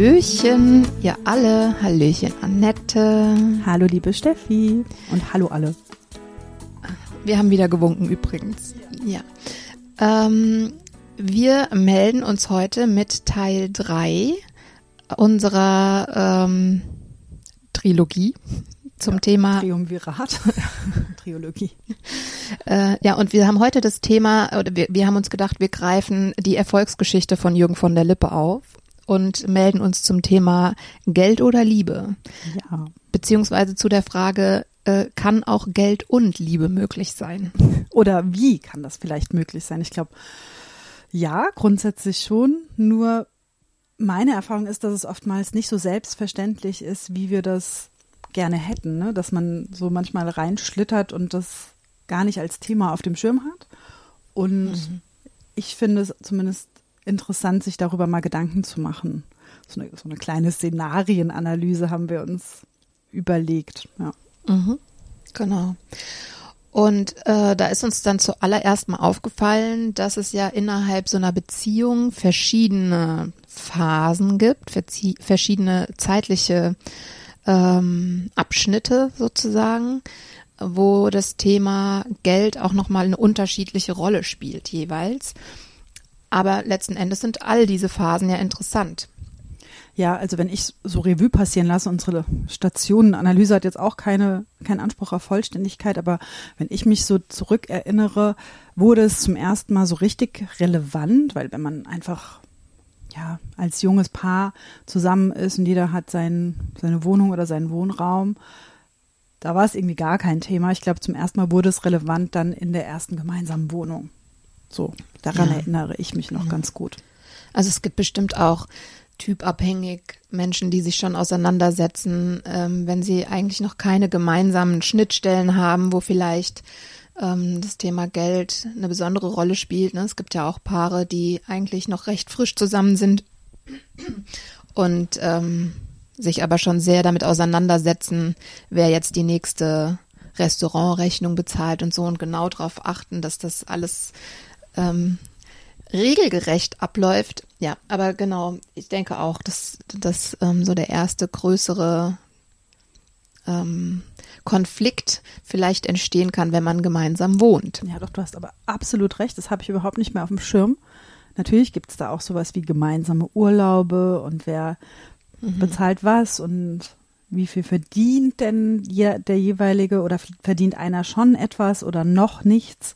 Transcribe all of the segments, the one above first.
Hallöchen, ihr alle. Hallöchen, Annette. Hallo, liebe Steffi. Und hallo alle. Wir haben wieder gewunken übrigens. Ja. Ähm, wir melden uns heute mit Teil 3 unserer ähm, Trilogie zum ja, Thema Triumvirat, Triologie. Äh, ja, und wir haben heute das Thema, oder wir, wir haben uns gedacht, wir greifen die Erfolgsgeschichte von Jürgen von der Lippe auf und melden uns zum Thema Geld oder Liebe. Ja. Beziehungsweise zu der Frage, äh, kann auch Geld und Liebe möglich sein? Oder wie kann das vielleicht möglich sein? Ich glaube, ja, grundsätzlich schon. Nur meine Erfahrung ist, dass es oftmals nicht so selbstverständlich ist, wie wir das gerne hätten, ne? dass man so manchmal reinschlittert und das gar nicht als Thema auf dem Schirm hat. Und mhm. ich finde es zumindest interessant, sich darüber mal Gedanken zu machen. So eine, so eine kleine Szenarienanalyse haben wir uns überlegt. Ja. Mhm, genau. Und äh, da ist uns dann zuallererst mal aufgefallen, dass es ja innerhalb so einer Beziehung verschiedene Phasen gibt, verschiedene zeitliche ähm, Abschnitte sozusagen, wo das Thema Geld auch nochmal eine unterschiedliche Rolle spielt jeweils. Aber letzten Endes sind all diese Phasen ja interessant. Ja, also wenn ich so Revue passieren lasse, unsere Stationenanalyse hat jetzt auch keine, keinen Anspruch auf Vollständigkeit, aber wenn ich mich so zurückerinnere, wurde es zum ersten Mal so richtig relevant, weil wenn man einfach ja, als junges Paar zusammen ist und jeder hat sein, seine Wohnung oder seinen Wohnraum, da war es irgendwie gar kein Thema. Ich glaube, zum ersten Mal wurde es relevant dann in der ersten gemeinsamen Wohnung. So, daran ja. erinnere ich mich noch ja. ganz gut. Also es gibt bestimmt auch typabhängig Menschen, die sich schon auseinandersetzen, ähm, wenn sie eigentlich noch keine gemeinsamen Schnittstellen haben, wo vielleicht ähm, das Thema Geld eine besondere Rolle spielt. Ne? Es gibt ja auch Paare, die eigentlich noch recht frisch zusammen sind und ähm, sich aber schon sehr damit auseinandersetzen, wer jetzt die nächste Restaurantrechnung bezahlt und so und genau darauf achten, dass das alles ähm, regelgerecht abläuft. Ja, aber genau, ich denke auch, dass das ähm, so der erste größere ähm, Konflikt vielleicht entstehen kann, wenn man gemeinsam wohnt. Ja, doch, du hast aber absolut recht. Das habe ich überhaupt nicht mehr auf dem Schirm. Natürlich gibt es da auch sowas wie gemeinsame Urlaube und wer mhm. bezahlt was und wie viel verdient denn der jeweilige oder verdient einer schon etwas oder noch nichts.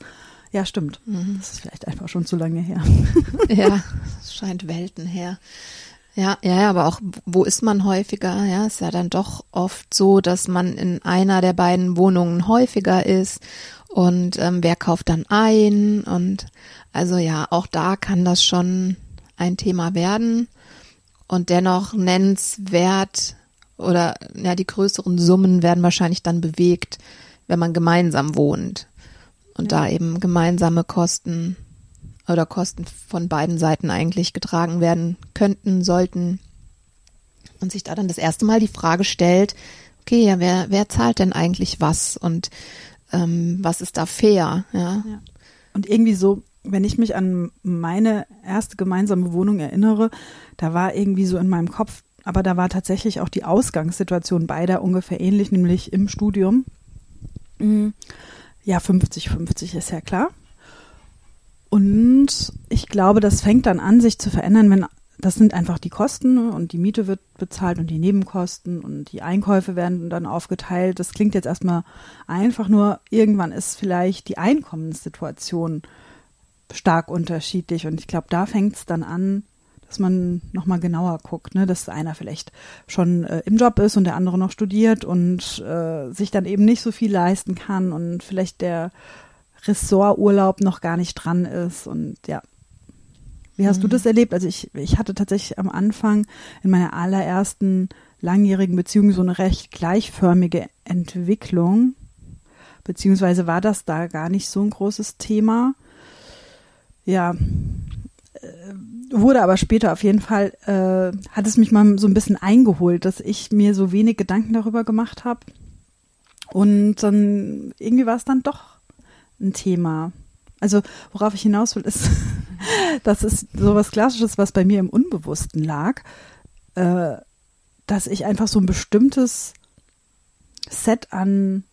Ja, stimmt. Mhm. Das ist vielleicht einfach schon zu lange her. ja, es scheint Welten her. Ja, ja, ja, aber auch, wo ist man häufiger? Ja, ist ja dann doch oft so, dass man in einer der beiden Wohnungen häufiger ist und ähm, wer kauft dann ein und also ja, auch da kann das schon ein Thema werden und dennoch nennenswert oder ja, die größeren Summen werden wahrscheinlich dann bewegt, wenn man gemeinsam wohnt und ja. da eben gemeinsame Kosten oder Kosten von beiden Seiten eigentlich getragen werden könnten, sollten und sich da dann das erste Mal die Frage stellt, okay, ja, wer, wer zahlt denn eigentlich was und ähm, was ist da fair, ja? ja. Und irgendwie so, wenn ich mich an meine erste gemeinsame Wohnung erinnere, da war irgendwie so in meinem Kopf, aber da war tatsächlich auch die Ausgangssituation beider ungefähr ähnlich, nämlich im Studium. Mhm. Ja, 50-50 ist ja klar. Und ich glaube, das fängt dann an, sich zu verändern, wenn das sind einfach die Kosten ne? und die Miete wird bezahlt und die Nebenkosten und die Einkäufe werden dann aufgeteilt. Das klingt jetzt erstmal einfach nur, irgendwann ist vielleicht die Einkommenssituation stark unterschiedlich und ich glaube, da fängt es dann an, dass man nochmal genauer guckt, ne? dass einer vielleicht schon äh, im Job ist und der andere noch studiert und äh, sich dann eben nicht so viel leisten kann und vielleicht der Ressorturlaub noch gar nicht dran ist und ja. Wie hast mhm. du das erlebt? Also ich, ich hatte tatsächlich am Anfang in meiner allerersten langjährigen Beziehung so eine recht gleichförmige Entwicklung. Beziehungsweise war das da gar nicht so ein großes Thema. Ja, äh, wurde aber später auf jeden Fall, äh, hat es mich mal so ein bisschen eingeholt, dass ich mir so wenig Gedanken darüber gemacht habe. Und dann irgendwie war es dann doch ein Thema. Also worauf ich hinaus will, ist, dass es so was Klassisches, was bei mir im Unbewussten lag, äh, dass ich einfach so ein bestimmtes Set an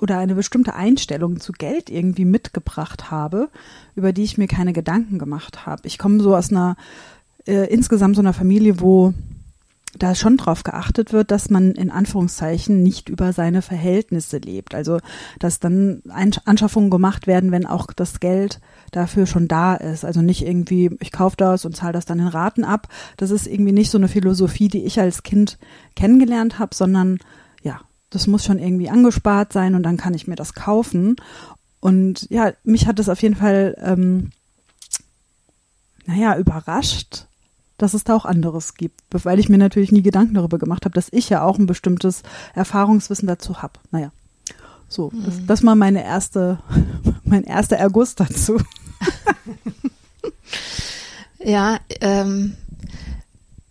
oder eine bestimmte Einstellung zu Geld irgendwie mitgebracht habe, über die ich mir keine Gedanken gemacht habe. Ich komme so aus einer äh, insgesamt so einer Familie, wo da schon drauf geachtet wird, dass man in Anführungszeichen nicht über seine Verhältnisse lebt. Also, dass dann Anschaffungen gemacht werden, wenn auch das Geld dafür schon da ist. Also nicht irgendwie, ich kaufe das und zahle das dann in Raten ab. Das ist irgendwie nicht so eine Philosophie, die ich als Kind kennengelernt habe, sondern das muss schon irgendwie angespart sein und dann kann ich mir das kaufen. Und ja, mich hat es auf jeden Fall, ähm, naja, überrascht, dass es da auch anderes gibt, weil ich mir natürlich nie Gedanken darüber gemacht habe, dass ich ja auch ein bestimmtes Erfahrungswissen dazu habe. Naja, so, mhm. das, das war meine erste, mein erster Erguss dazu. ja, ähm,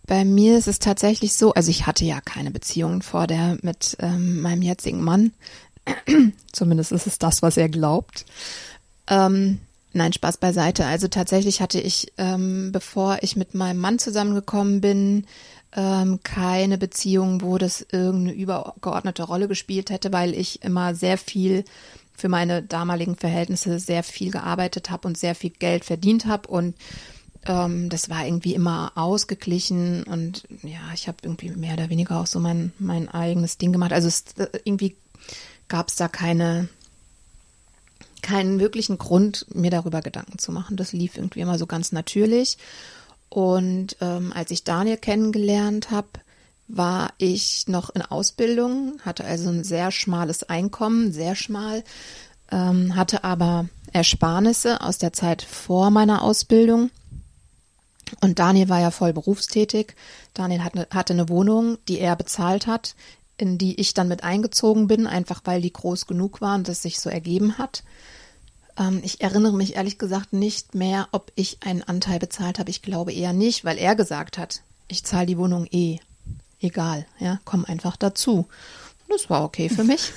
bei mir ist es tatsächlich so, also ich hatte ja keine Beziehung vor der mit ähm, meinem jetzigen Mann. Zumindest ist es das, was er glaubt. Ähm, Nein, Spaß beiseite. Also tatsächlich hatte ich, ähm, bevor ich mit meinem Mann zusammengekommen bin, ähm, keine Beziehung, wo das irgendeine übergeordnete Rolle gespielt hätte, weil ich immer sehr viel für meine damaligen Verhältnisse sehr viel gearbeitet habe und sehr viel Geld verdient habe und ähm, das war irgendwie immer ausgeglichen und ja, ich habe irgendwie mehr oder weniger auch so mein, mein eigenes Ding gemacht. Also es, äh, irgendwie gab es da keine keinen wirklichen Grund, mir darüber Gedanken zu machen. Das lief irgendwie immer so ganz natürlich. Und ähm, als ich Daniel kennengelernt habe, war ich noch in Ausbildung, hatte also ein sehr schmales Einkommen, sehr schmal, ähm, hatte aber Ersparnisse aus der Zeit vor meiner Ausbildung. Und Daniel war ja voll berufstätig. Daniel hatte, hatte eine Wohnung, die er bezahlt hat, in die ich dann mit eingezogen bin, einfach weil die groß genug war und das sich so ergeben hat. Ähm, ich erinnere mich ehrlich gesagt nicht mehr, ob ich einen Anteil bezahlt habe. Ich glaube eher nicht, weil er gesagt hat, ich zahle die Wohnung eh. Egal, ja, komm einfach dazu. Das war okay für mich.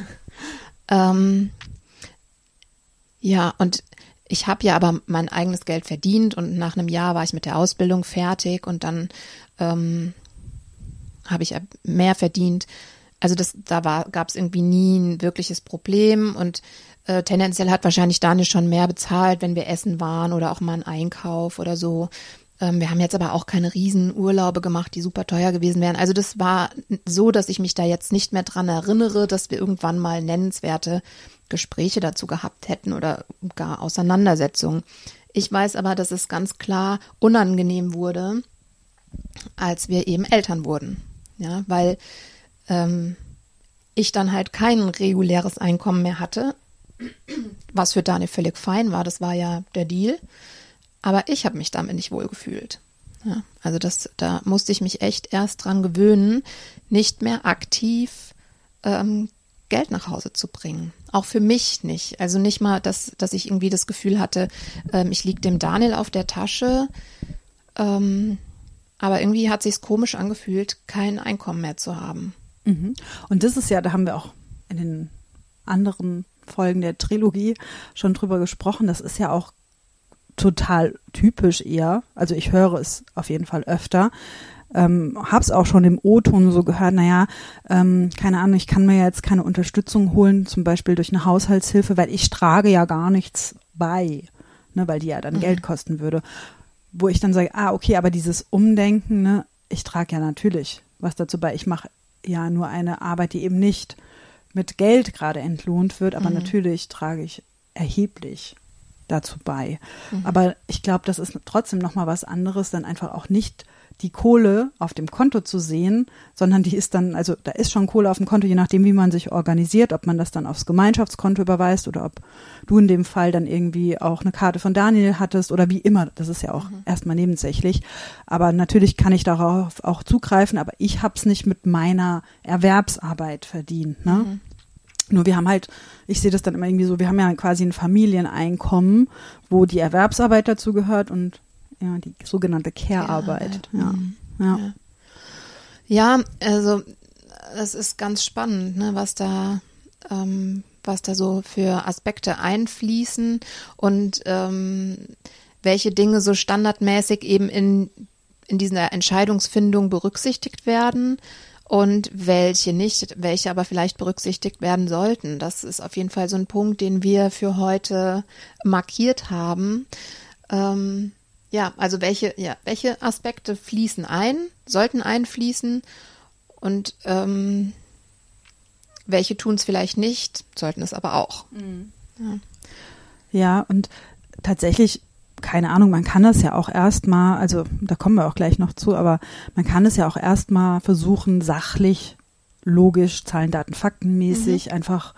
ähm, ja, und ich habe ja aber mein eigenes Geld verdient und nach einem Jahr war ich mit der Ausbildung fertig und dann ähm, habe ich mehr verdient. Also das, da gab es irgendwie nie ein wirkliches Problem und äh, tendenziell hat wahrscheinlich Daniel schon mehr bezahlt, wenn wir essen waren oder auch mal einen Einkauf oder so. Ähm, wir haben jetzt aber auch keine riesen Urlaube gemacht, die super teuer gewesen wären. Also das war so, dass ich mich da jetzt nicht mehr dran erinnere, dass wir irgendwann mal nennenswerte Gespräche dazu gehabt hätten oder gar Auseinandersetzungen. Ich weiß aber, dass es ganz klar unangenehm wurde, als wir eben Eltern wurden ja, weil ähm, ich dann halt kein reguläres Einkommen mehr hatte, was für Daniel völlig fein war, das war ja der Deal, aber ich habe mich damit nicht wohl gefühlt. Ja, also das, da musste ich mich echt erst dran gewöhnen, nicht mehr aktiv ähm, Geld nach Hause zu bringen. Auch für mich nicht. Also nicht mal, dass, dass ich irgendwie das Gefühl hatte, ähm, ich liege dem Daniel auf der Tasche. Ähm, aber irgendwie hat sich's komisch angefühlt, kein Einkommen mehr zu haben. Mhm. Und das ist ja, da haben wir auch in den anderen Folgen der Trilogie schon drüber gesprochen. Das ist ja auch total typisch eher. Also ich höre es auf jeden Fall öfter. Ähm, hab's auch schon im O-Ton so gehört, naja, ähm, keine Ahnung, ich kann mir jetzt keine Unterstützung holen, zum Beispiel durch eine Haushaltshilfe, weil ich trage ja gar nichts bei, ne, weil die ja dann mhm. Geld kosten würde wo ich dann sage, ah, okay, aber dieses Umdenken, ne, ich trage ja natürlich was dazu bei. Ich mache ja nur eine Arbeit, die eben nicht mit Geld gerade entlohnt wird, aber mhm. natürlich trage ich erheblich dazu bei. Mhm. Aber ich glaube, das ist trotzdem nochmal was anderes, dann einfach auch nicht die Kohle auf dem Konto zu sehen, sondern die ist dann, also da ist schon Kohle auf dem Konto, je nachdem, wie man sich organisiert, ob man das dann aufs Gemeinschaftskonto überweist oder ob du in dem Fall dann irgendwie auch eine Karte von Daniel hattest oder wie immer. Das ist ja auch mhm. erstmal nebensächlich. Aber natürlich kann ich darauf auch zugreifen, aber ich habe es nicht mit meiner Erwerbsarbeit verdient. Ne? Mhm. Nur wir haben halt, ich sehe das dann immer irgendwie so, wir haben ja quasi ein Familieneinkommen, wo die Erwerbsarbeit dazu gehört und ja, die sogenannte Care-Arbeit. Ja, ja. ja. ja, also es ist ganz spannend, ne, was da, ähm, was da so für Aspekte einfließen und ähm, welche Dinge so standardmäßig eben in, in dieser Entscheidungsfindung berücksichtigt werden und welche nicht, welche aber vielleicht berücksichtigt werden sollten. Das ist auf jeden Fall so ein Punkt, den wir für heute markiert haben. Ähm, ja, also welche, ja, welche Aspekte fließen ein, sollten einfließen und ähm, welche tun es vielleicht nicht, sollten es aber auch. Mhm. Ja. ja, und tatsächlich, keine Ahnung, man kann das ja auch erstmal, also da kommen wir auch gleich noch zu, aber man kann es ja auch erstmal versuchen, sachlich, logisch, Zahlen, Daten, Faktenmäßig mhm. einfach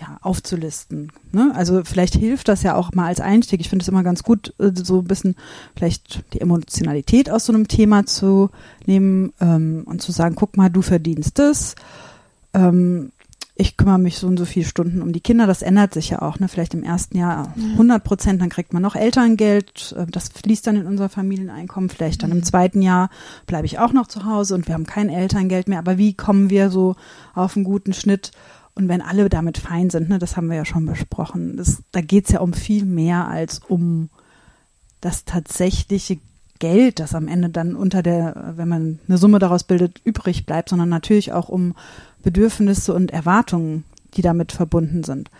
ja, aufzulisten. Ne? Also vielleicht hilft das ja auch mal als Einstieg. Ich finde es immer ganz gut, äh, so ein bisschen vielleicht die Emotionalität aus so einem Thema zu nehmen ähm, und zu sagen, guck mal, du verdienst das. Ähm, ich kümmere mich so und so viele Stunden um die Kinder. Das ändert sich ja auch. Ne? Vielleicht im ersten Jahr 100 Prozent, dann kriegt man noch Elterngeld. Äh, das fließt dann in unser Familieneinkommen. Vielleicht dann im mhm. zweiten Jahr bleibe ich auch noch zu Hause und wir haben kein Elterngeld mehr. Aber wie kommen wir so auf einen guten Schnitt? Und wenn alle damit fein sind, ne, das haben wir ja schon besprochen, das, da geht es ja um viel mehr als um das tatsächliche Geld, das am Ende dann unter der, wenn man eine Summe daraus bildet, übrig bleibt, sondern natürlich auch um Bedürfnisse und Erwartungen, die damit verbunden sind.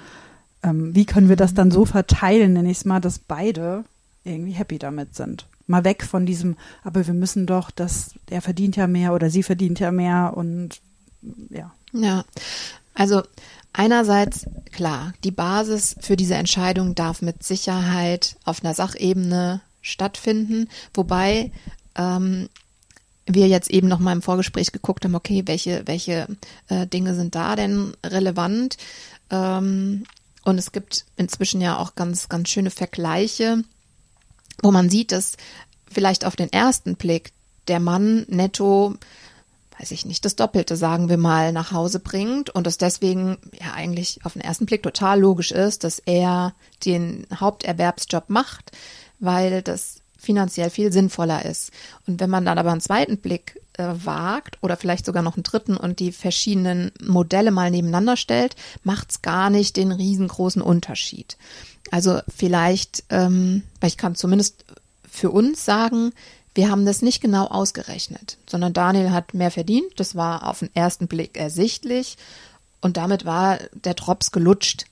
Ähm, wie können wir das dann so verteilen, nenne ich es mal, dass beide irgendwie happy damit sind? Mal weg von diesem, aber wir müssen doch, dass er verdient ja mehr oder sie verdient ja mehr und ja. Ja, also einerseits, klar, die Basis für diese Entscheidung darf mit Sicherheit auf einer Sachebene stattfinden, wobei ähm, wir jetzt eben noch mal im Vorgespräch geguckt haben, okay, welche, welche äh, Dinge sind da denn relevant? Ähm, und es gibt inzwischen ja auch ganz, ganz schöne Vergleiche, wo man sieht, dass vielleicht auf den ersten Blick der Mann netto weiß ich nicht, das Doppelte, sagen wir mal, nach Hause bringt und es deswegen ja eigentlich auf den ersten Blick total logisch ist, dass er den Haupterwerbsjob macht, weil das finanziell viel sinnvoller ist. Und wenn man dann aber einen zweiten Blick äh, wagt oder vielleicht sogar noch einen dritten und die verschiedenen Modelle mal nebeneinander stellt, macht es gar nicht den riesengroßen Unterschied. Also vielleicht, ähm, ich kann zumindest für uns sagen, wir haben das nicht genau ausgerechnet, sondern Daniel hat mehr verdient. Das war auf den ersten Blick ersichtlich. Und damit war der Drops gelutscht.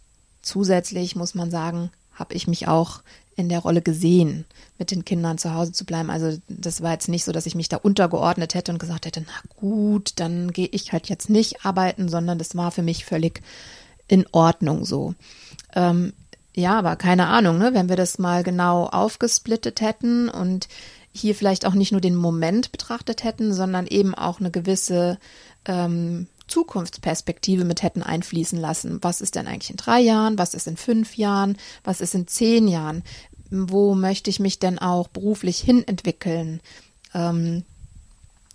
Zusätzlich muss man sagen, habe ich mich auch in der Rolle gesehen, mit den Kindern zu Hause zu bleiben. Also das war jetzt nicht so, dass ich mich da untergeordnet hätte und gesagt hätte, na gut, dann gehe ich halt jetzt nicht arbeiten, sondern das war für mich völlig in Ordnung so. Ähm, ja, aber keine Ahnung, ne? wenn wir das mal genau aufgesplittet hätten und hier vielleicht auch nicht nur den Moment betrachtet hätten, sondern eben auch eine gewisse ähm, Zukunftsperspektive mit hätten einfließen lassen. Was ist denn eigentlich in drei Jahren? Was ist in fünf Jahren? Was ist in zehn Jahren? Wo möchte ich mich denn auch beruflich hin entwickeln? Ähm,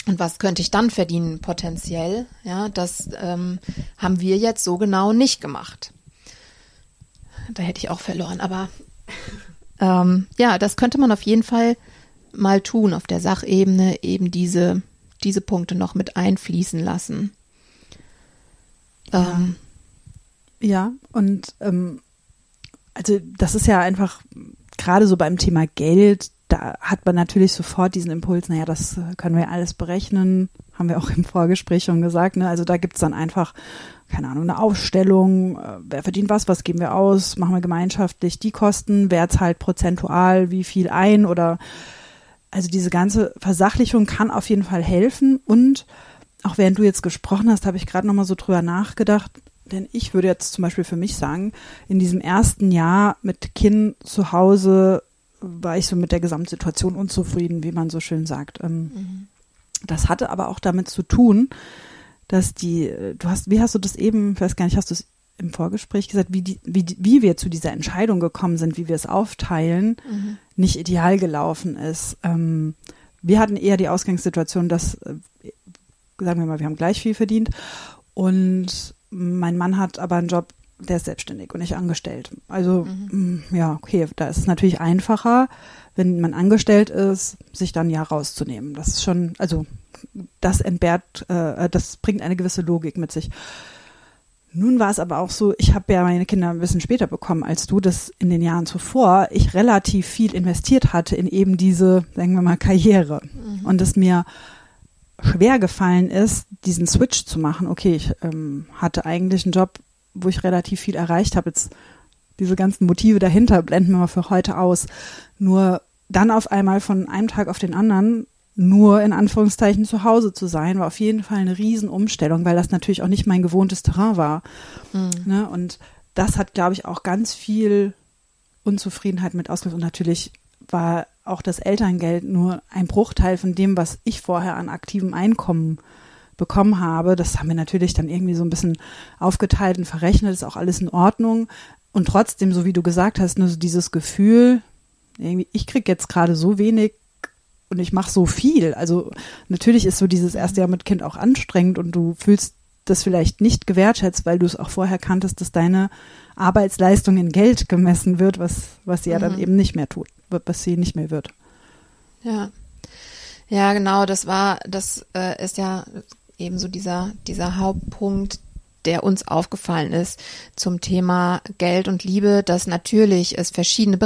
und was könnte ich dann verdienen potenziell? Ja, das ähm, haben wir jetzt so genau nicht gemacht. Da hätte ich auch verloren, aber ähm, ja, das könnte man auf jeden Fall mal tun auf der Sachebene, eben diese, diese Punkte noch mit einfließen lassen. Ja, ähm, ja und ähm, also das ist ja einfach gerade so beim Thema Geld, da hat man natürlich sofort diesen Impuls, naja, das können wir alles berechnen, haben wir auch im Vorgespräch schon gesagt. Ne? Also da gibt es dann einfach, keine Ahnung, eine Aufstellung, äh, wer verdient was, was geben wir aus, machen wir gemeinschaftlich die Kosten, wer zahlt prozentual wie viel ein oder also diese ganze Versachlichung kann auf jeden Fall helfen und auch während du jetzt gesprochen hast, habe ich gerade noch mal so drüber nachgedacht. denn ich würde jetzt zum Beispiel für mich sagen, in diesem ersten Jahr mit Kind zu Hause war ich so mit der Gesamtsituation unzufrieden, wie man so schön sagt. Ähm, mhm. Das hatte aber auch damit zu tun, dass die, du hast, wie hast du das eben, ich weiß gar nicht, hast du es im Vorgespräch gesagt, wie, die, wie, wie wir zu dieser Entscheidung gekommen sind, wie wir es aufteilen, mhm. nicht ideal gelaufen ist. Ähm, wir hatten eher die Ausgangssituation, dass, äh, sagen wir mal, wir haben gleich viel verdient und mein Mann hat aber einen Job, der ist selbstständig und nicht angestellt. Also mhm. Mm, ja, okay, da ist es natürlich einfacher, wenn man angestellt ist, sich dann ja rauszunehmen. Das ist schon, also das entbehrt, äh, das bringt eine gewisse Logik mit sich. Nun war es aber auch so, ich habe ja meine Kinder ein bisschen später bekommen als du, dass in den Jahren zuvor ich relativ viel investiert hatte in eben diese, sagen wir mal, Karriere. Mhm. Und es mir schwer gefallen ist, diesen Switch zu machen. Okay, ich ähm, hatte eigentlich einen Job, wo ich relativ viel erreicht habe. Jetzt diese ganzen Motive dahinter blenden wir mal für heute aus. Nur dann auf einmal von einem Tag auf den anderen nur in Anführungszeichen zu Hause zu sein, war auf jeden Fall eine Riesenumstellung, weil das natürlich auch nicht mein gewohntes Terrain war. Mhm. Ne? Und das hat, glaube ich, auch ganz viel Unzufriedenheit mit ausgelöst. Und natürlich war auch das Elterngeld nur ein Bruchteil von dem, was ich vorher an aktivem Einkommen bekommen habe. Das haben wir natürlich dann irgendwie so ein bisschen aufgeteilt und verrechnet, ist auch alles in Ordnung. Und trotzdem, so wie du gesagt hast, nur so dieses Gefühl, irgendwie, ich krieg jetzt gerade so wenig und ich mache so viel. Also natürlich ist so dieses erste Jahr mit Kind auch anstrengend und du fühlst das vielleicht nicht gewertschätzt, weil du es auch vorher kanntest, dass deine Arbeitsleistung in Geld gemessen wird, was, was sie mhm. ja dann mhm. eben nicht mehr tut, was sie nicht mehr wird. Ja. Ja, genau, das war, das äh, ist ja eben so dieser, dieser Hauptpunkt, der uns aufgefallen ist zum Thema Geld und Liebe, dass natürlich es verschiedene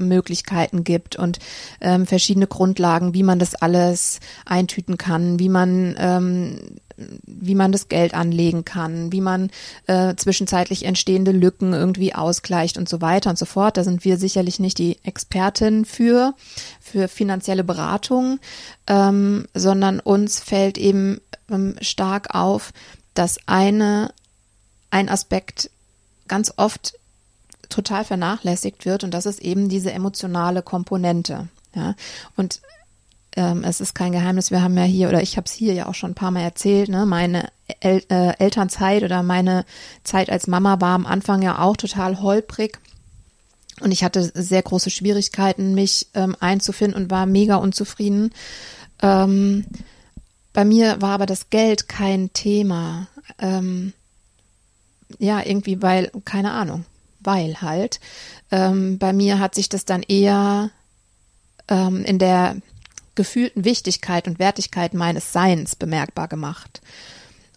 Berechnungsmöglichkeiten gibt und ähm, verschiedene Grundlagen, wie man das alles eintüten kann, wie man ähm, wie man das Geld anlegen kann, wie man äh, zwischenzeitlich entstehende Lücken irgendwie ausgleicht und so weiter und so fort. Da sind wir sicherlich nicht die Expertin für, für finanzielle Beratung, ähm, sondern uns fällt eben ähm, stark auf, dass eine, ein Aspekt ganz oft total vernachlässigt wird und das ist eben diese emotionale Komponente. Ja, und ähm, es ist kein Geheimnis, wir haben ja hier, oder ich habe es hier ja auch schon ein paar Mal erzählt, ne, meine El äh, Elternzeit oder meine Zeit als Mama war am Anfang ja auch total holprig. Und ich hatte sehr große Schwierigkeiten, mich ähm, einzufinden und war mega unzufrieden. Ähm, bei mir war aber das Geld kein Thema. Ähm, ja, irgendwie, weil, keine Ahnung, weil halt. Ähm, bei mir hat sich das dann eher ähm, in der gefühlten Wichtigkeit und Wertigkeit meines Seins bemerkbar gemacht.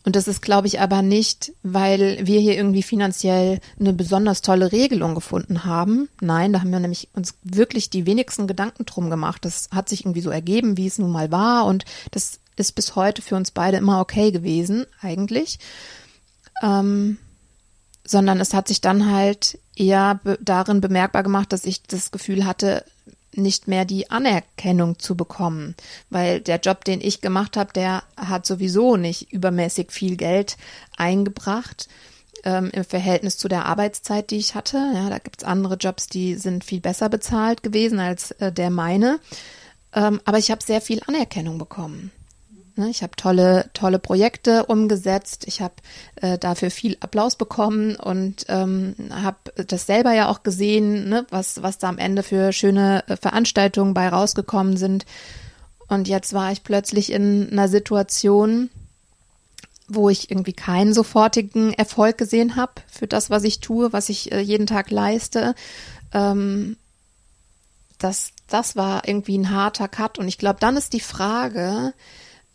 Und das ist, glaube ich, aber nicht, weil wir hier irgendwie finanziell eine besonders tolle Regelung gefunden haben. Nein, da haben wir nämlich uns wirklich die wenigsten Gedanken drum gemacht. Das hat sich irgendwie so ergeben, wie es nun mal war. Und das ist bis heute für uns beide immer okay gewesen, eigentlich. Ähm, sondern es hat sich dann halt eher be darin bemerkbar gemacht, dass ich das Gefühl hatte, nicht mehr die Anerkennung zu bekommen, weil der Job, den ich gemacht habe, der hat sowieso nicht übermäßig viel Geld eingebracht ähm, im Verhältnis zu der Arbeitszeit, die ich hatte. Ja, da gibt's andere Jobs, die sind viel besser bezahlt gewesen als äh, der meine. Ähm, aber ich habe sehr viel Anerkennung bekommen. Ne, ich habe tolle, tolle Projekte umgesetzt. Ich habe äh, dafür viel Applaus bekommen und ähm, habe das selber ja auch gesehen, ne, was, was da am Ende für schöne äh, Veranstaltungen bei rausgekommen sind. Und jetzt war ich plötzlich in einer Situation, wo ich irgendwie keinen sofortigen Erfolg gesehen habe für das, was ich tue, was ich äh, jeden Tag leiste. Ähm, das, das war irgendwie ein harter Cut. Und ich glaube, dann ist die Frage,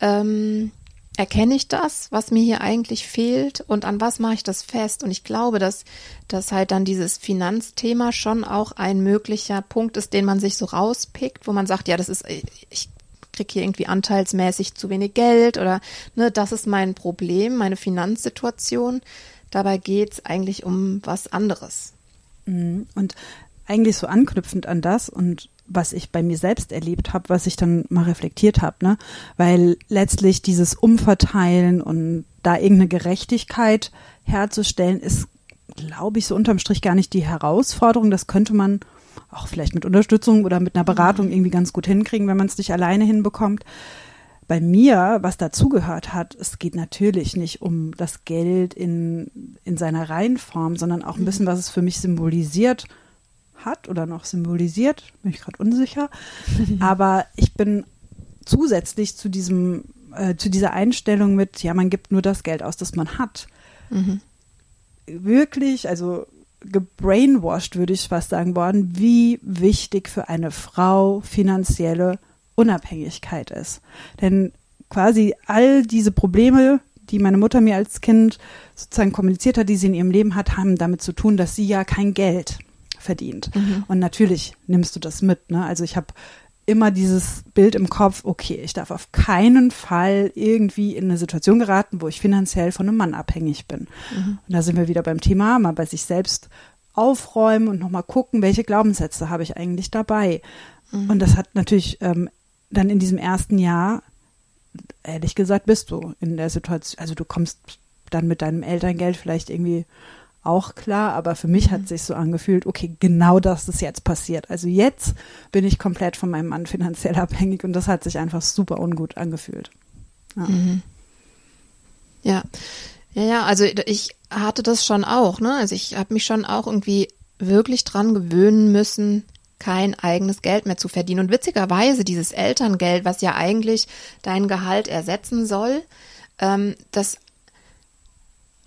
ähm, erkenne ich das, was mir hier eigentlich fehlt und an was mache ich das fest? Und ich glaube, dass, dass halt dann dieses Finanzthema schon auch ein möglicher Punkt ist, den man sich so rauspickt, wo man sagt, ja, das ist, ich kriege hier irgendwie anteilsmäßig zu wenig Geld oder ne, das ist mein Problem, meine Finanzsituation. Dabei geht's eigentlich um was anderes. Mhm. Und eigentlich so anknüpfend an das und was ich bei mir selbst erlebt habe, was ich dann mal reflektiert habe, ne? Weil letztlich dieses Umverteilen und da irgendeine Gerechtigkeit herzustellen, ist, glaube ich, so unterm Strich gar nicht die Herausforderung. Das könnte man auch vielleicht mit Unterstützung oder mit einer Beratung mhm. irgendwie ganz gut hinkriegen, wenn man es nicht alleine hinbekommt. Bei mir, was dazugehört hat, es geht natürlich nicht um das Geld in, in seiner Reihenform, sondern auch ein bisschen, was es für mich symbolisiert hat oder noch symbolisiert, bin ich gerade unsicher. Aber ich bin zusätzlich zu diesem, äh, zu dieser Einstellung mit, ja, man gibt nur das Geld aus, das man hat. Mhm. Wirklich, also gebrainwashed, würde ich fast sagen worden, wie wichtig für eine Frau finanzielle Unabhängigkeit ist. Denn quasi all diese Probleme, die meine Mutter mir als Kind sozusagen kommuniziert hat, die sie in ihrem Leben hat, haben damit zu tun, dass sie ja kein Geld verdient. Mhm. Und natürlich nimmst du das mit. Ne? Also ich habe immer dieses Bild im Kopf, okay, ich darf auf keinen Fall irgendwie in eine Situation geraten, wo ich finanziell von einem Mann abhängig bin. Mhm. Und da sind wir wieder beim Thema, mal bei sich selbst aufräumen und nochmal gucken, welche Glaubenssätze habe ich eigentlich dabei. Mhm. Und das hat natürlich ähm, dann in diesem ersten Jahr, ehrlich gesagt, bist du in der Situation, also du kommst dann mit deinem Elterngeld vielleicht irgendwie auch klar, aber für mich hat mhm. sich so angefühlt, okay, genau das ist jetzt passiert. Also jetzt bin ich komplett von meinem Mann finanziell abhängig und das hat sich einfach super ungut angefühlt. Ja. Mhm. Ja. Ja, ja, also ich hatte das schon auch, ne? Also ich habe mich schon auch irgendwie wirklich dran gewöhnen müssen, kein eigenes Geld mehr zu verdienen. Und witzigerweise, dieses Elterngeld, was ja eigentlich dein Gehalt ersetzen soll, ähm, das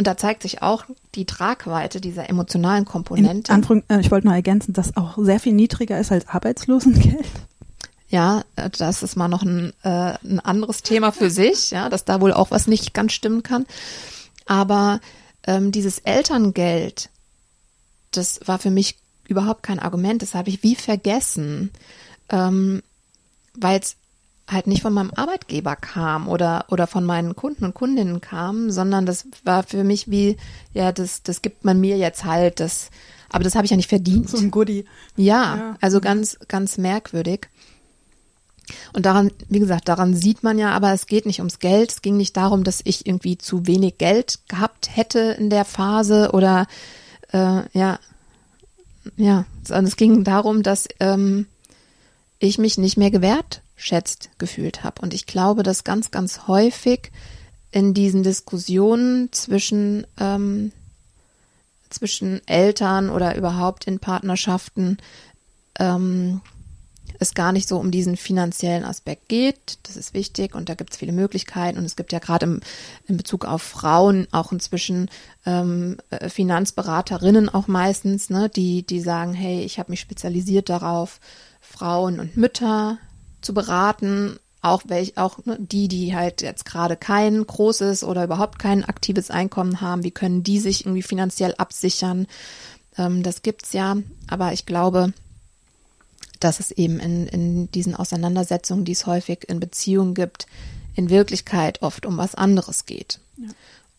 und da zeigt sich auch die Tragweite dieser emotionalen Komponente. Anfang, äh, ich wollte nur ergänzen, dass auch sehr viel niedriger ist als Arbeitslosengeld. Ja, äh, das ist mal noch ein, äh, ein anderes Thema für sich, ja, dass da wohl auch was nicht ganz stimmen kann. Aber ähm, dieses Elterngeld, das war für mich überhaupt kein Argument. Das habe ich wie vergessen, ähm, weil es halt nicht von meinem Arbeitgeber kam oder, oder von meinen Kunden und Kundinnen kam, sondern das war für mich wie, ja, das, das gibt man mir jetzt halt, das, aber das habe ich ja nicht verdient. So ein Goodie. Ja, ja, also ganz, ganz merkwürdig. Und daran, wie gesagt, daran sieht man ja, aber es geht nicht ums Geld. Es ging nicht darum, dass ich irgendwie zu wenig Geld gehabt hätte in der Phase oder äh, ja, ja, sondern es ging darum, dass ähm, ich mich nicht mehr gewährt wertschätzt gefühlt habe. Und ich glaube, dass ganz, ganz häufig in diesen Diskussionen zwischen, ähm, zwischen Eltern oder überhaupt in Partnerschaften ähm, es gar nicht so um diesen finanziellen Aspekt geht. Das ist wichtig und da gibt es viele Möglichkeiten. Und es gibt ja gerade in Bezug auf Frauen auch inzwischen ähm, äh, Finanzberaterinnen auch meistens, ne, die, die sagen, hey, ich habe mich spezialisiert darauf, Frauen und Mütter zu beraten, auch welch, auch ne, die, die halt jetzt gerade kein großes oder überhaupt kein aktives Einkommen haben, wie können die sich irgendwie finanziell absichern? Ähm, das gibt's ja, aber ich glaube, dass es eben in, in diesen Auseinandersetzungen, die es häufig in Beziehungen gibt, in Wirklichkeit oft um was anderes geht. Ja.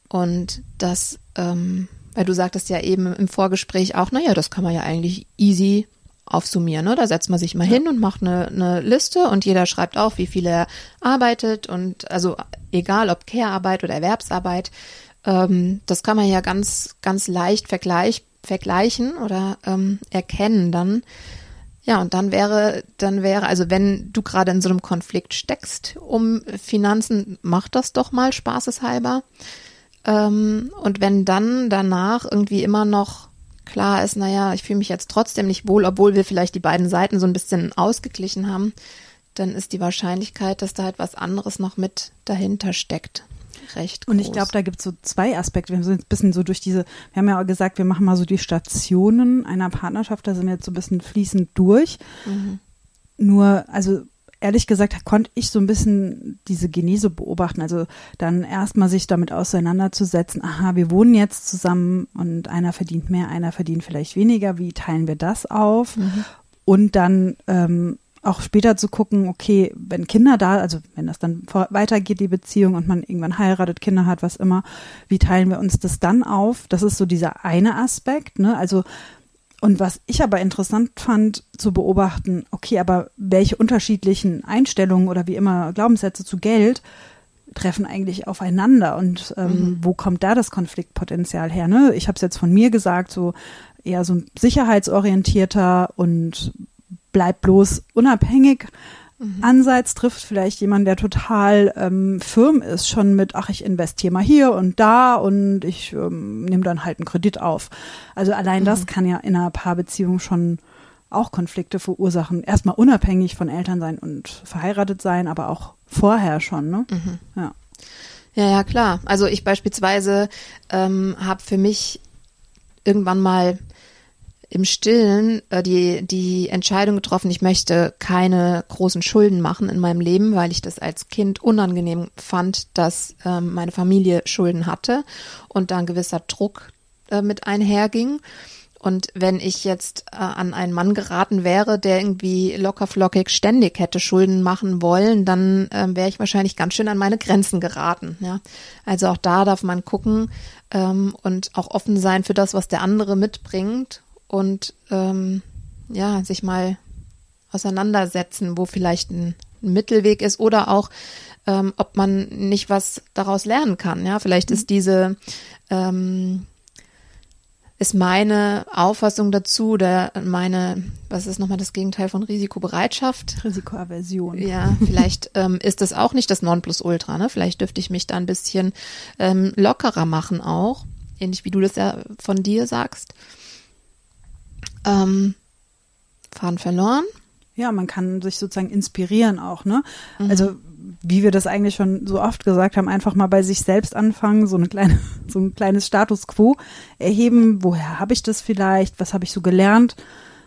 Und das, ähm, weil du sagtest ja eben im Vorgespräch auch, naja, das kann man ja eigentlich easy aufsummieren. Ne? Da setzt man sich mal ja. hin und macht eine, eine Liste und jeder schreibt auf, wie viel er arbeitet und also egal ob Care-Arbeit oder Erwerbsarbeit, ähm, das kann man ja ganz, ganz leicht vergleich, vergleichen oder ähm, erkennen dann. Ja, und dann wäre, dann wäre, also wenn du gerade in so einem Konflikt steckst um Finanzen, mach das doch mal spaßeshalber. Ähm, und wenn dann danach irgendwie immer noch klar ist, naja, ich fühle mich jetzt trotzdem nicht wohl, obwohl wir vielleicht die beiden Seiten so ein bisschen ausgeglichen haben, dann ist die Wahrscheinlichkeit, dass da etwas anderes noch mit dahinter steckt, recht groß. Und ich glaube, da gibt es so zwei Aspekte. Wir sind ein bisschen so durch diese, wir haben ja auch gesagt, wir machen mal so die Stationen einer Partnerschaft, da sind wir jetzt so ein bisschen fließend durch. Mhm. Nur, also ehrlich gesagt konnte ich so ein bisschen diese Genese beobachten. Also dann erstmal sich damit auseinanderzusetzen, aha, wir wohnen jetzt zusammen und einer verdient mehr, einer verdient vielleicht weniger. Wie teilen wir das auf? Mhm. Und dann ähm, auch später zu gucken, okay, wenn Kinder da, also wenn das dann weitergeht, die Beziehung und man irgendwann heiratet, Kinder hat, was immer, wie teilen wir uns das dann auf? Das ist so dieser eine Aspekt, ne? Also Und was ich aber interessant fand zu beobachten, okay, aber welche unterschiedlichen Einstellungen oder wie immer Glaubenssätze zu Geld treffen eigentlich aufeinander und ähm, mhm. wo kommt da das Konfliktpotenzial her? Ne? Ich habe es jetzt von mir gesagt, so eher so ein sicherheitsorientierter und bleibt bloß unabhängig mhm. Ansatz trifft vielleicht jemand, der total ähm, firm ist, schon mit, ach, ich investiere mal hier und da und ich ähm, nehme dann halt einen Kredit auf. Also allein mhm. das kann ja in einer Paarbeziehung schon auch Konflikte verursachen. Erstmal unabhängig von Eltern sein und verheiratet sein, aber auch vorher schon, ne? Mhm. Ja. Ja, ja, klar. Also ich beispielsweise ähm, habe für mich irgendwann mal im Stillen äh, die, die Entscheidung getroffen, ich möchte keine großen Schulden machen in meinem Leben, weil ich das als Kind unangenehm fand, dass ähm, meine Familie Schulden hatte und da ein gewisser Druck äh, mit einherging. Und wenn ich jetzt äh, an einen Mann geraten wäre, der irgendwie lockerflockig ständig hätte Schulden machen wollen, dann äh, wäre ich wahrscheinlich ganz schön an meine Grenzen geraten. Ja, also auch da darf man gucken ähm, und auch offen sein für das, was der andere mitbringt und ähm, ja, sich mal auseinandersetzen, wo vielleicht ein, Mittelweg ist oder auch, ähm, ob man nicht was daraus lernen kann. Ja, vielleicht ist diese ähm, ist meine Auffassung dazu, der meine, was ist nochmal das Gegenteil von Risikobereitschaft? Risikoaversion. Ja, vielleicht ähm, ist das auch nicht das Nonplusultra, ne? Vielleicht dürfte ich mich da ein bisschen ähm, lockerer machen auch, ähnlich wie du das ja von dir sagst. Ähm, Faden verloren. Ja, man kann sich sozusagen inspirieren auch, ne? Mhm. Also wie wir das eigentlich schon so oft gesagt haben, einfach mal bei sich selbst anfangen, so eine kleine, so ein kleines Status quo erheben, woher habe ich das vielleicht, was habe ich so gelernt,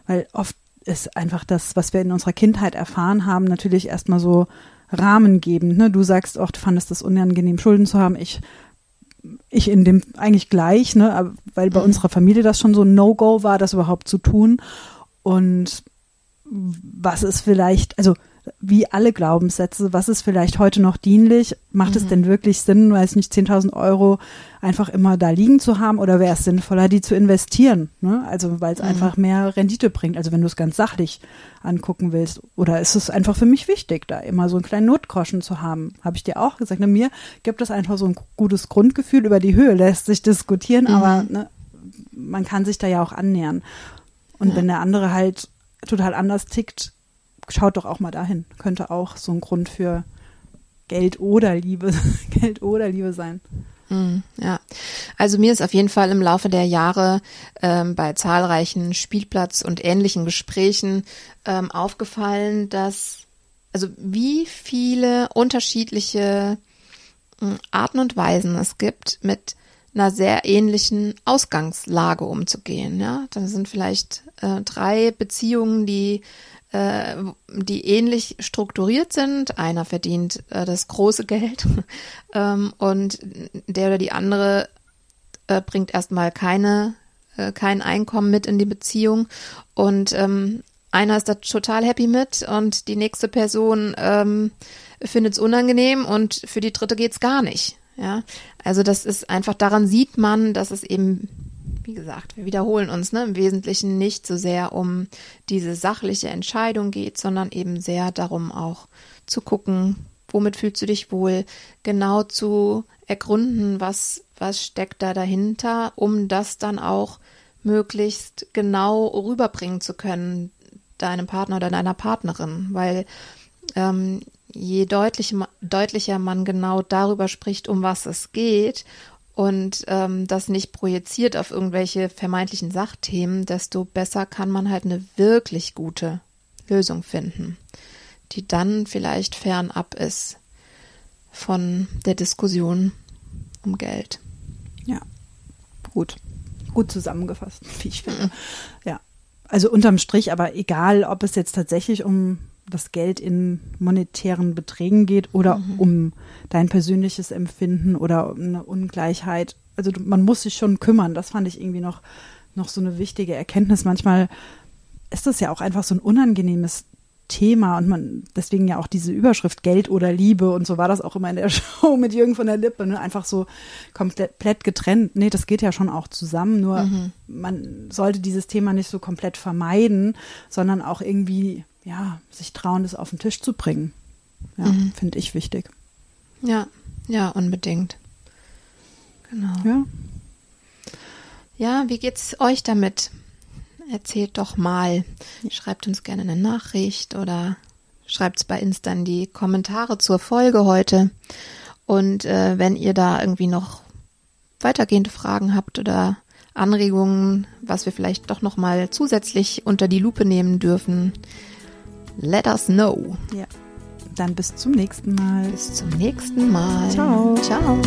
weil oft ist einfach das, was wir in unserer Kindheit erfahren haben, natürlich erstmal so rahmengebend. Ne? Du sagst auch, du fandest das unangenehm, Schulden zu haben. Ich ich in dem eigentlich gleich, ne, weil bei mhm. unserer Familie das schon so ein No-Go war, das überhaupt zu tun. Und was ist vielleicht, also wie alle Glaubenssätze, was ist vielleicht heute noch dienlich? Macht mhm. es denn wirklich Sinn, weiß nicht, 10.000 Euro einfach immer da liegen zu haben oder wäre es sinnvoller, die zu investieren? Ne? Also weil es mhm. einfach mehr Rendite bringt. Also wenn du es ganz sachlich angucken willst. Oder ist es einfach für mich wichtig, da immer so einen kleinen Notgroschen zu haben? Habe ich dir auch gesagt. Ne, mir gibt es einfach so ein gutes Grundgefühl. Über die Höhe lässt sich diskutieren, mhm. aber ne, man kann sich da ja auch annähern. Und ja. wenn der andere halt total anders tickt, schaut doch auch mal dahin. Könnte auch so ein Grund für Geld oder Liebe, Geld oder Liebe sein. Mm, ja, also mir ist auf jeden Fall im Laufe der Jahre ähm, bei zahlreichen Spielplatz- und ähnlichen Gesprächen ähm, aufgefallen, dass also wie viele unterschiedliche äh, Arten und Weisen es gibt, mit einer sehr ähnlichen Ausgangslage umzugehen. Ja, da sind vielleicht äh, drei Beziehungen, die äh, die ähnlich strukturiert sind. Einer verdient äh, das große Geld ähm, und der oder die andere äh, bringt erstmal keine äh, kein Einkommen mit in die Beziehung und ähm, einer ist da total happy mit und die nächste Person ähm, findet es unangenehm und für die dritte geht's gar nicht. Ja, also das ist einfach daran sieht man, dass es eben wie gesagt, wir wiederholen uns, ne, im Wesentlichen nicht so sehr um diese sachliche Entscheidung geht, sondern eben sehr darum auch zu gucken, womit fühlst du dich wohl, genau zu ergründen, was, was steckt da dahinter, um das dann auch möglichst genau rüberbringen zu können, deinem Partner oder deiner Partnerin, weil ähm, je deutlich, deutlicher man genau darüber spricht, um was es geht und ähm, das nicht projiziert auf irgendwelche vermeintlichen Sachthemen, desto besser kann man halt eine wirklich gute Lösung finden, die dann vielleicht fernab ist von der Diskussion um Geld. Ja, gut. Gut zusammengefasst, wie ich finde. Ja. Also unterm Strich, aber egal, ob es jetzt tatsächlich um das Geld in monetären Beträgen geht oder mhm. um dein persönliches Empfinden oder um eine Ungleichheit. Also man muss sich schon kümmern. Das fand ich irgendwie noch, noch so eine wichtige Erkenntnis. Manchmal ist das ja auch einfach so ein unangenehmes Thema und man deswegen ja auch diese Überschrift Geld oder Liebe und so war das auch immer in der Show mit Jürgen von der Lippe, ne? einfach so komplett getrennt. Nee, das geht ja schon auch zusammen, nur mhm. man sollte dieses Thema nicht so komplett vermeiden, sondern auch irgendwie, ja, sich trauen, das auf den Tisch zu bringen. Ja, mhm. finde ich wichtig. Ja, ja, unbedingt. Genau. Ja. Ja, wie geht's euch damit? Erzählt doch mal. Schreibt uns gerne eine Nachricht oder schreibt es bei Insta in die Kommentare zur Folge heute. Und äh, wenn ihr da irgendwie noch weitergehende Fragen habt oder Anregungen, was wir vielleicht doch noch mal zusätzlich unter die Lupe nehmen dürfen, let us know. Ja. Dann bis zum nächsten Mal. Bis zum nächsten Mal. Ciao. Ciao.